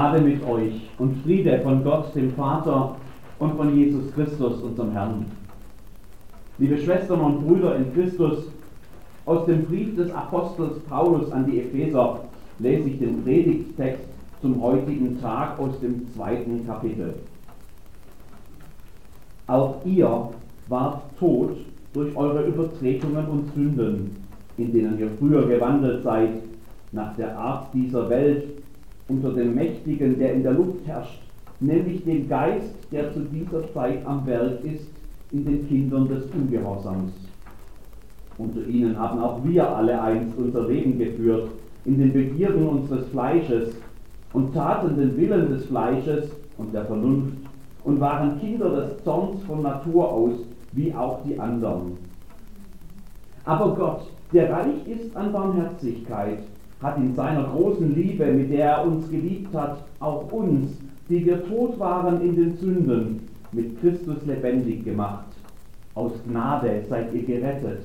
Gnade mit euch und Friede von Gott, dem Vater und von Jesus Christus, unserem Herrn. Liebe Schwestern und Brüder in Christus, aus dem Brief des Apostels Paulus an die Epheser lese ich den Predigttext zum heutigen Tag aus dem zweiten Kapitel. Auch ihr wart tot durch eure Übertretungen und Sünden, in denen ihr früher gewandelt seid, nach der Art dieser Welt, unter dem Mächtigen, der in der Luft herrscht, nämlich dem Geist, der zu dieser Zeit am Werk ist, in den Kindern des Ungehorsams. Unter ihnen haben auch wir alle einst unser Leben geführt, in den Begierden unseres Fleisches und taten den Willen des Fleisches und der Vernunft und waren Kinder des Zorns von Natur aus, wie auch die anderen. Aber Gott, der reich ist an Barmherzigkeit, hat in seiner großen Liebe, mit der er uns geliebt hat, auch uns, die wir tot waren in den Sünden, mit Christus lebendig gemacht. Aus Gnade seid ihr gerettet.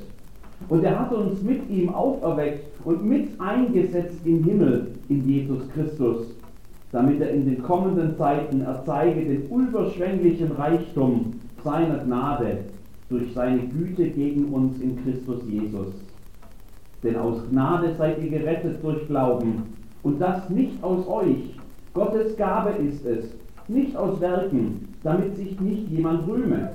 Und er hat uns mit ihm auferweckt und mit eingesetzt im Himmel in Jesus Christus, damit er in den kommenden Zeiten erzeige den überschwänglichen Reichtum seiner Gnade durch seine Güte gegen uns in Christus Jesus. Denn aus Gnade seid ihr gerettet durch Glauben, und das nicht aus euch. Gottes Gabe ist es, nicht aus Werken, damit sich nicht jemand rühme.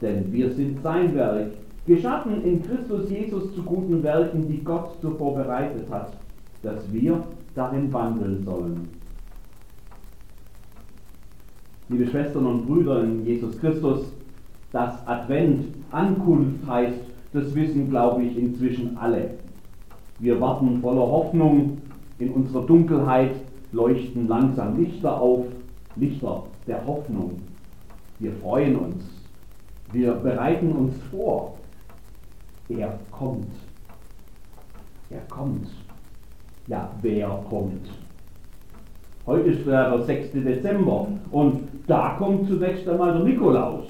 Denn wir sind sein Werk, geschaffen in Christus Jesus zu guten Werken, die Gott zuvor bereitet hat, dass wir darin wandeln sollen. Liebe Schwestern und Brüder in Jesus Christus, dass Advent Ankunft heißt, das wissen, glaube ich, inzwischen alle. Wir warten voller Hoffnung. In unserer Dunkelheit leuchten langsam Lichter auf, Lichter der Hoffnung. Wir freuen uns. Wir bereiten uns vor. Er kommt. Er kommt. Ja, wer kommt? Heute ist der 6. Dezember und da kommt zunächst einmal der Nikolaus.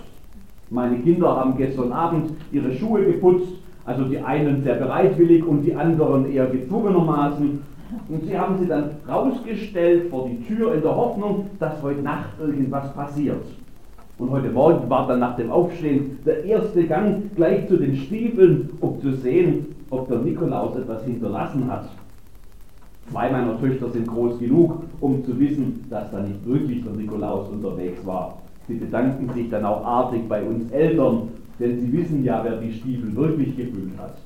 Meine Kinder haben gestern Abend ihre Schuhe geputzt, also die einen sehr bereitwillig und die anderen eher gezwungenermaßen. Und sie haben sie dann rausgestellt vor die Tür in der Hoffnung, dass heute Nacht irgendwas passiert. Und heute Morgen war dann nach dem Aufstehen der erste Gang gleich zu den Stiefeln, um zu sehen, ob der Nikolaus etwas hinterlassen hat. Zwei meiner Töchter sind groß genug, um zu wissen, dass da nicht wirklich der Nikolaus unterwegs war. Sie bedanken sich dann auch artig bei uns Eltern, denn sie wissen ja, wer die Stiefel wirklich gefüllt hat.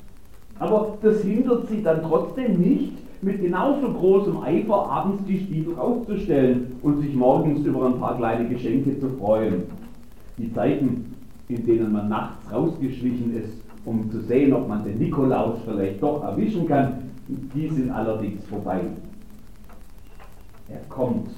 Aber das hindert sie dann trotzdem nicht, mit genauso großem Eifer abends die Stiefel aufzustellen und sich morgens über ein paar kleine Geschenke zu freuen. Die Zeiten, in denen man nachts rausgeschlichen ist, um zu sehen, ob man den Nikolaus vielleicht doch erwischen kann, die sind allerdings vorbei. Er kommt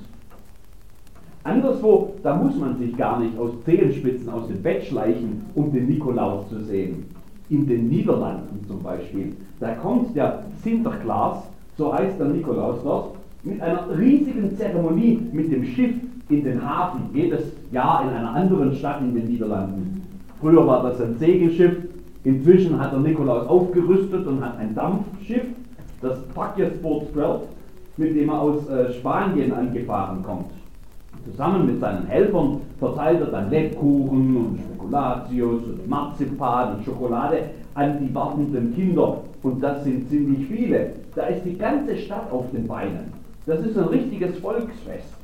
Anderswo, da muss man sich gar nicht aus Zehenspitzen aus dem Bett schleichen, um den Nikolaus zu sehen. In den Niederlanden zum Beispiel, da kommt der Sinterklaas, so heißt der Nikolaus dort, mit einer riesigen Zeremonie mit dem Schiff in den Hafen, jedes Jahr in einer anderen Stadt in den Niederlanden. Früher war das ein Segelschiff, inzwischen hat der Nikolaus aufgerüstet und hat ein Dampfschiff, das Packjesboot 12, mit dem er aus äh, Spanien angefahren kommt. Zusammen mit seinen Helfern verteilt er dann Lebkuchen und Spekulatius und Marzipan und Schokolade an die wartenden Kinder. Und das sind ziemlich viele. Da ist die ganze Stadt auf den Beinen. Das ist ein richtiges Volksfest.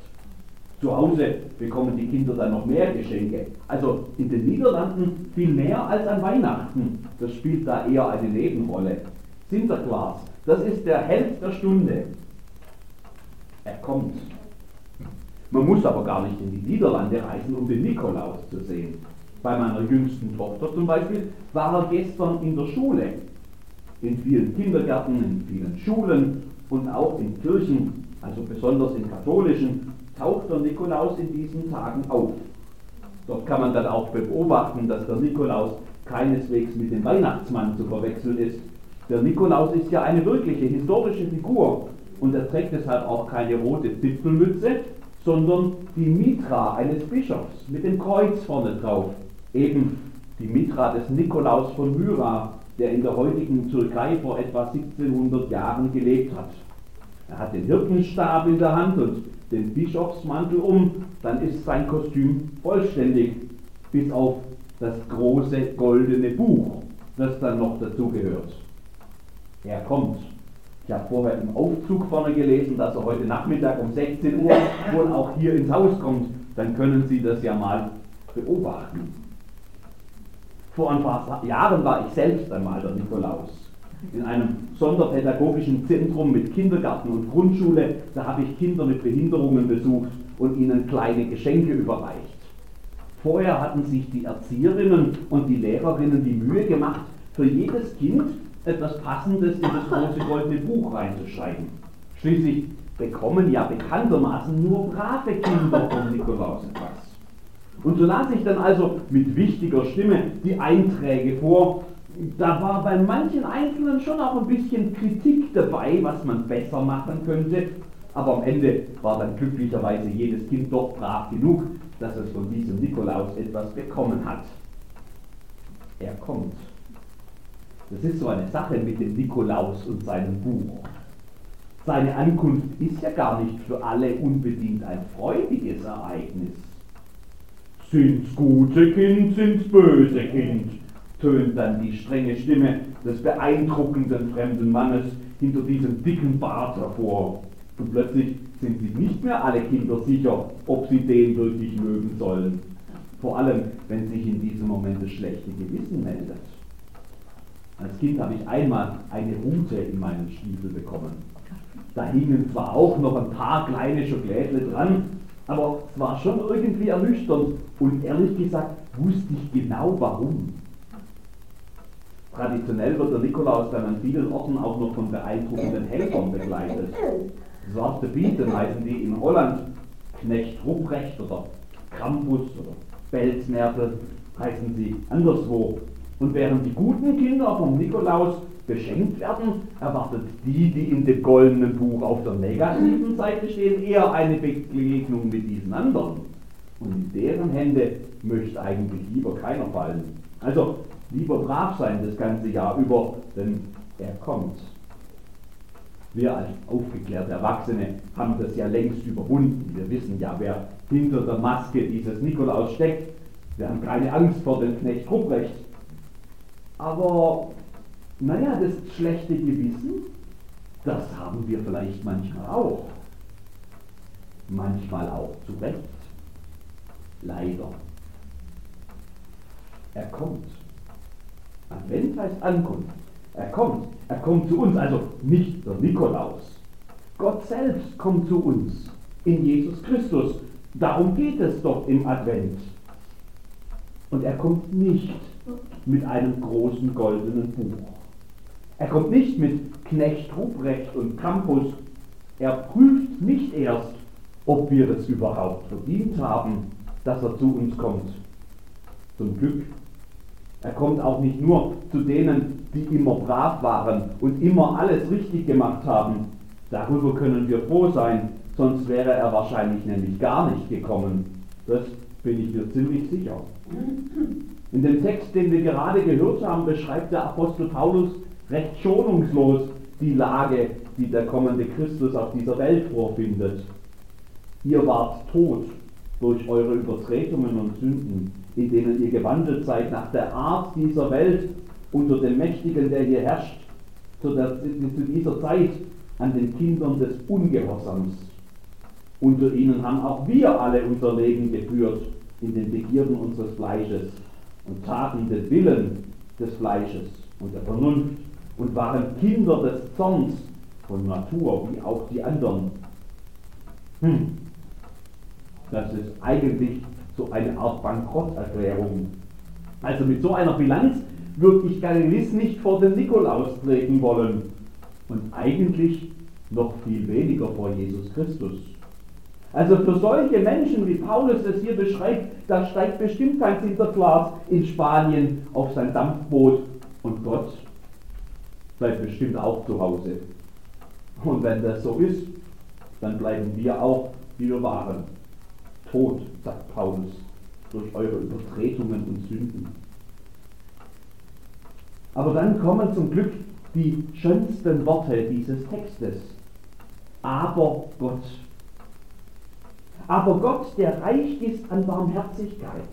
Zu Hause bekommen die Kinder dann noch mehr Geschenke. Also in den Niederlanden viel mehr als an Weihnachten. Das spielt da eher eine Nebenrolle. Sinterklaas, das ist der Held der Stunde. Er kommt. Man muss aber gar nicht in die Niederlande reisen, um den Nikolaus zu sehen. Bei meiner jüngsten Tochter zum Beispiel war er gestern in der Schule. In vielen Kindergärten, in vielen Schulen und auch in Kirchen, also besonders in katholischen, taucht der Nikolaus in diesen Tagen auf. Dort kann man dann auch beobachten, dass der Nikolaus keineswegs mit dem Weihnachtsmann zu verwechseln ist. Der Nikolaus ist ja eine wirkliche historische Figur und er trägt deshalb auch keine rote Zipfelmütze, sondern die Mitra eines Bischofs mit dem Kreuz vorne drauf. Eben die Mitra des Nikolaus von Myra, der in der heutigen Türkei vor etwa 1700 Jahren gelebt hat. Er hat den Hirtenstab in der Hand und den Bischofsmantel um, dann ist sein Kostüm vollständig, bis auf das große goldene Buch, das dann noch dazugehört. Er kommt. Ich habe vorher im Aufzug vorne gelesen, dass er heute Nachmittag um 16 Uhr wohl auch hier ins Haus kommt. Dann können Sie das ja mal beobachten. Vor ein paar Jahren war ich selbst einmal der Nikolaus. In einem sonderpädagogischen Zentrum mit Kindergarten und Grundschule, da habe ich Kinder mit Behinderungen besucht und ihnen kleine Geschenke überreicht. Vorher hatten sich die Erzieherinnen und die Lehrerinnen die Mühe gemacht, für jedes Kind etwas Passendes in das große goldene Buch reinzuschreiben. Schließlich bekommen ja bekanntermaßen nur brave Kinder vom Nikolaus etwas. Und so las ich dann also mit wichtiger Stimme die Einträge vor. Da war bei manchen Einzelnen schon auch ein bisschen Kritik dabei, was man besser machen könnte. Aber am Ende war dann glücklicherweise jedes Kind doch brav genug, dass es von diesem Nikolaus etwas bekommen hat. Er kommt. Das ist so eine Sache mit dem Nikolaus und seinem Buch. Seine Ankunft ist ja gar nicht für alle unbedingt ein freudiges Ereignis. Sind's gute Kind, sind's böse Kind, tönt dann die strenge Stimme des beeindruckenden fremden Mannes hinter diesem dicken Bart hervor. Und plötzlich sind sich nicht mehr alle Kinder sicher, ob sie den wirklich mögen sollen. Vor allem, wenn sich in diesem Moment das schlechte Gewissen meldet. Als Kind habe ich einmal eine Rute in meinen Stiefel bekommen. Da hingen zwar auch noch ein paar kleine Schokolädle dran, aber es war schon irgendwie ernüchternd und ehrlich gesagt wusste ich genau warum. Traditionell wird der Nikolaus dann an vielen Orten auch noch von beeindruckenden Helfern begleitet. Zwarte Bieten heißen die in Holland Knecht Ruprecht oder Krampus oder Belzmertel heißen sie anderswo. Und während die guten Kinder vom Nikolaus beschenkt werden, erwartet die, die in dem goldenen Buch auf der negativen Seite stehen, eher eine Begegnung mit diesen anderen. Und in deren Hände möchte eigentlich lieber keiner fallen. Also lieber brav sein das ganze Jahr über, denn er kommt. Wir als aufgeklärte Erwachsene haben das ja längst überwunden. Wir wissen ja, wer hinter der Maske dieses Nikolaus steckt. Wir haben keine Angst vor dem Knecht Ruprecht. Aber naja, das schlechte Gewissen, das haben wir vielleicht manchmal auch. Manchmal auch zu Recht. Leider. Er kommt. Advent heißt Ankunft. Er kommt. Er kommt zu uns, also nicht der Nikolaus. Gott selbst kommt zu uns in Jesus Christus. Darum geht es doch im Advent. Und er kommt nicht mit einem großen goldenen Buch. Er kommt nicht mit Knecht Ruprecht und Campus. Er prüft nicht erst, ob wir es überhaupt verdient haben, dass er zu uns kommt. Zum Glück. Er kommt auch nicht nur zu denen, die immer brav waren und immer alles richtig gemacht haben. Darüber können wir froh sein, sonst wäre er wahrscheinlich nämlich gar nicht gekommen. Das bin ich mir ziemlich sicher. In dem Text, den wir gerade gehört haben, beschreibt der Apostel Paulus recht schonungslos die Lage, die der kommende Christus auf dieser Welt vorfindet. Ihr wart tot durch eure Übertretungen und Sünden, in denen ihr gewandelt seid nach der Art dieser Welt unter dem Mächtigen, der hier herrscht, zu, dieser Zeit an den Kindern des Ungehorsams. Unter ihnen haben auch wir alle unser Leben geführt in den Begierden unseres Fleisches und taten den Willen des Fleisches und der Vernunft und waren Kinder des Zorns von Natur, wie auch die anderen. Hm. Das ist eigentlich so eine Art Bankrotterklärung. Also mit so einer Bilanz würde ich gewiss nicht vor den Nikolaus treten wollen und eigentlich noch viel weniger vor Jesus Christus. Also für solche Menschen, wie Paulus es hier beschreibt, da steigt bestimmt kein Sinterklaas in Spanien auf sein Dampfboot und Gott bleibt bestimmt auch zu Hause. Und wenn das so ist, dann bleiben wir auch, wie wir waren. Tot, sagt Paulus, durch eure Übertretungen und Sünden. Aber dann kommen zum Glück die schönsten Worte dieses Textes. Aber Gott. Aber Gott, der reich ist an Barmherzigkeit,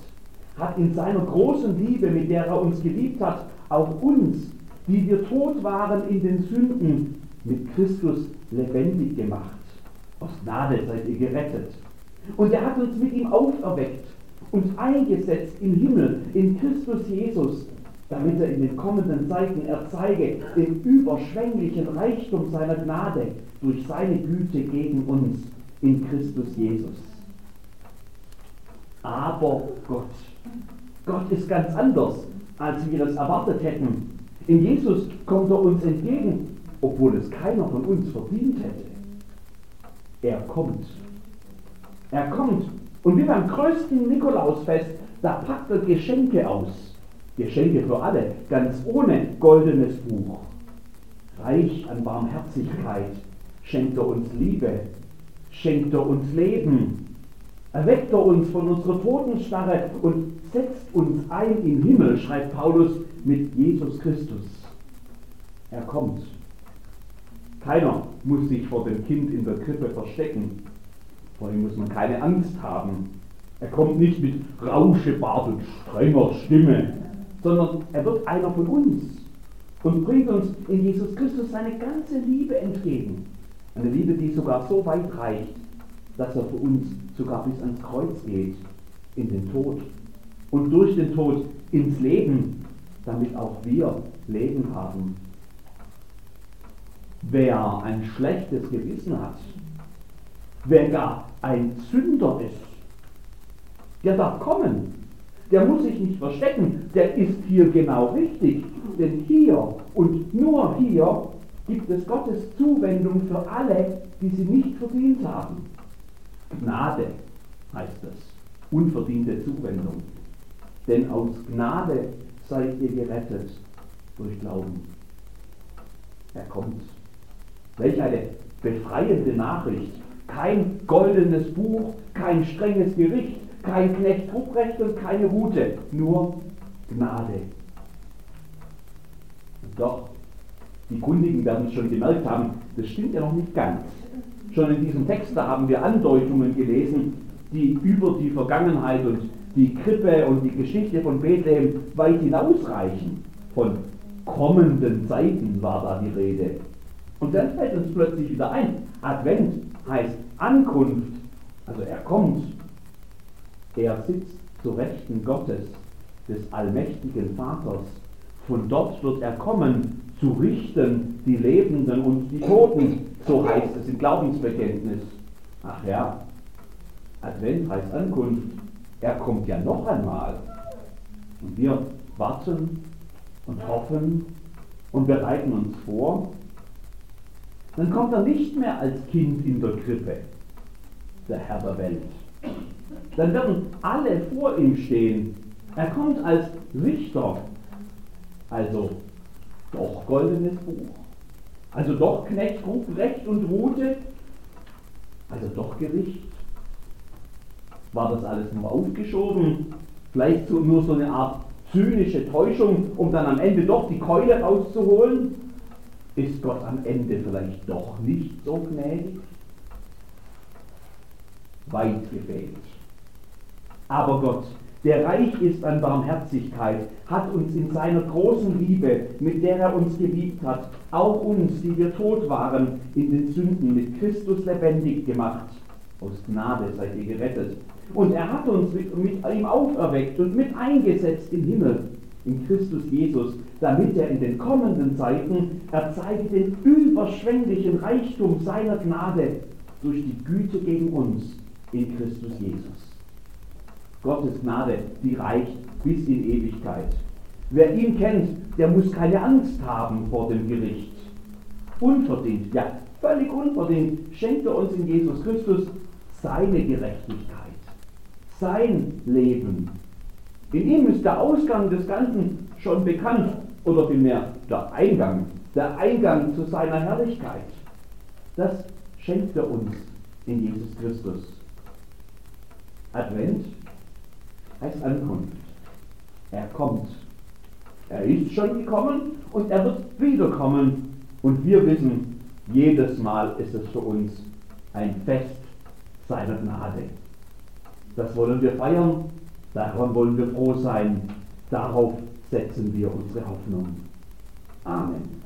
hat in seiner großen Liebe, mit der er uns geliebt hat, auch uns, die wir tot waren in den Sünden, mit Christus lebendig gemacht. Aus Gnade seid ihr gerettet. Und er hat uns mit ihm auferweckt und eingesetzt im Himmel, in Christus Jesus, damit er in den kommenden Zeiten erzeige den überschwänglichen Reichtum seiner Gnade durch seine Güte gegen uns in Christus Jesus. Aber Gott, Gott ist ganz anders, als wir es erwartet hätten. In Jesus kommt er uns entgegen, obwohl es keiner von uns verdient hätte. Er kommt. Er kommt. Und wie beim größten Nikolausfest, da packt er Geschenke aus. Geschenke für alle, ganz ohne goldenes Buch. Reich an Barmherzigkeit schenkt er uns Liebe, schenkt er uns Leben, erweckt er uns von unserer Totenstarre und setzt uns ein im Himmel, schreibt Paulus, mit Jesus Christus. Er kommt. Keiner muss sich vor dem Kind in der Krippe verstecken. Vor ihm muss man keine Angst haben. Er kommt nicht mit Rauschebart und strenger Stimme, sondern er wird einer von uns und bringt uns in Jesus Christus seine ganze Liebe entgegen. Eine Liebe, die sogar so weit reicht, dass er für uns sogar bis ans Kreuz geht, in den Tod und durch den Tod ins Leben, damit auch wir Leben haben. Wer ein schlechtes Gewissen hat, wer gar ein Sünder ist, der darf kommen. Der muss sich nicht verstecken, der ist hier genau richtig. Denn hier und nur hier gibt es Gottes Zuwendung für alle, die sie nicht verdient haben. Gnade heißt das, unverdiente Zuwendung. Denn aus Gnade seid ihr gerettet durch Glauben. Er kommt. Welch eine befreiende Nachricht. Kein goldenes Buch, kein strenges Gericht, kein Knecht Ruprecht und keine Route, nur Gnade. Und doch, die Kundigen werden es schon gemerkt haben, das stimmt ja noch nicht ganz. Schon in diesem Text, da haben wir Andeutungen gelesen, die über die Vergangenheit und die Krippe und die Geschichte von Bethlehem weit hinausreichen. Von kommenden Zeiten war da die Rede. Und dann fällt uns plötzlich wieder ein, Advent heißt Ankunft, also er kommt. Er sitzt zu Rechten Gottes, des allmächtigen Vaters. Von dort wird er kommen, zu richten die Lebenden und die Toten, so heißt es im Glaubensbekenntnis. Ach ja, Advent heißt Ankunft. Er kommt ja noch einmal. Und wir warten und hoffen und bereiten uns vor. Dann kommt er nicht mehr als Kind in der Krippe, der Herr der Welt. Dann werden alle vor ihm stehen. Er kommt als Richter, also doch goldenes Buch, also doch Knecht, Recht und Rute, also doch Gericht. War das alles nur aufgeschoben? Vielleicht so, nur so eine Art zynische Täuschung, um dann am Ende doch die Keule rauszuholen? Ist Gott am Ende vielleicht doch nicht so gnädig? Weit gefehlt. Aber Gott, der reich ist an Barmherzigkeit, hat uns in seiner großen Liebe, mit der er uns geliebt hat, auch uns, die wir tot waren, in den Sünden mit Christus lebendig gemacht. Aus Gnade seid ihr gerettet. Und er hat uns mit, mit ihm auferweckt und mit eingesetzt im Himmel, in Christus Jesus, damit er in den kommenden Zeiten erzeige den überschwänglichen Reichtum seiner Gnade durch die Güte gegen uns in Christus Jesus. Gottes Gnade, die reicht bis in Ewigkeit. Wer ihn kennt, der muss keine Angst haben vor dem Gericht. Unverdient, ja, völlig unverdient schenkt er uns in Jesus Christus seine Gerechtigkeit, sein Leben. In ihm ist der Ausgang des Ganzen schon bekannt, oder vielmehr der Eingang, der Eingang zu seiner Herrlichkeit. Das schenkt er uns in Jesus Christus. Advent heißt Ankunft. Er kommt. Er ist schon gekommen und er wird wiederkommen. Und wir wissen, jedes Mal ist es für uns ein Fest seiner Gnade. Das wollen wir feiern, daran wollen wir froh sein, darauf setzen wir unsere Hoffnung. Amen.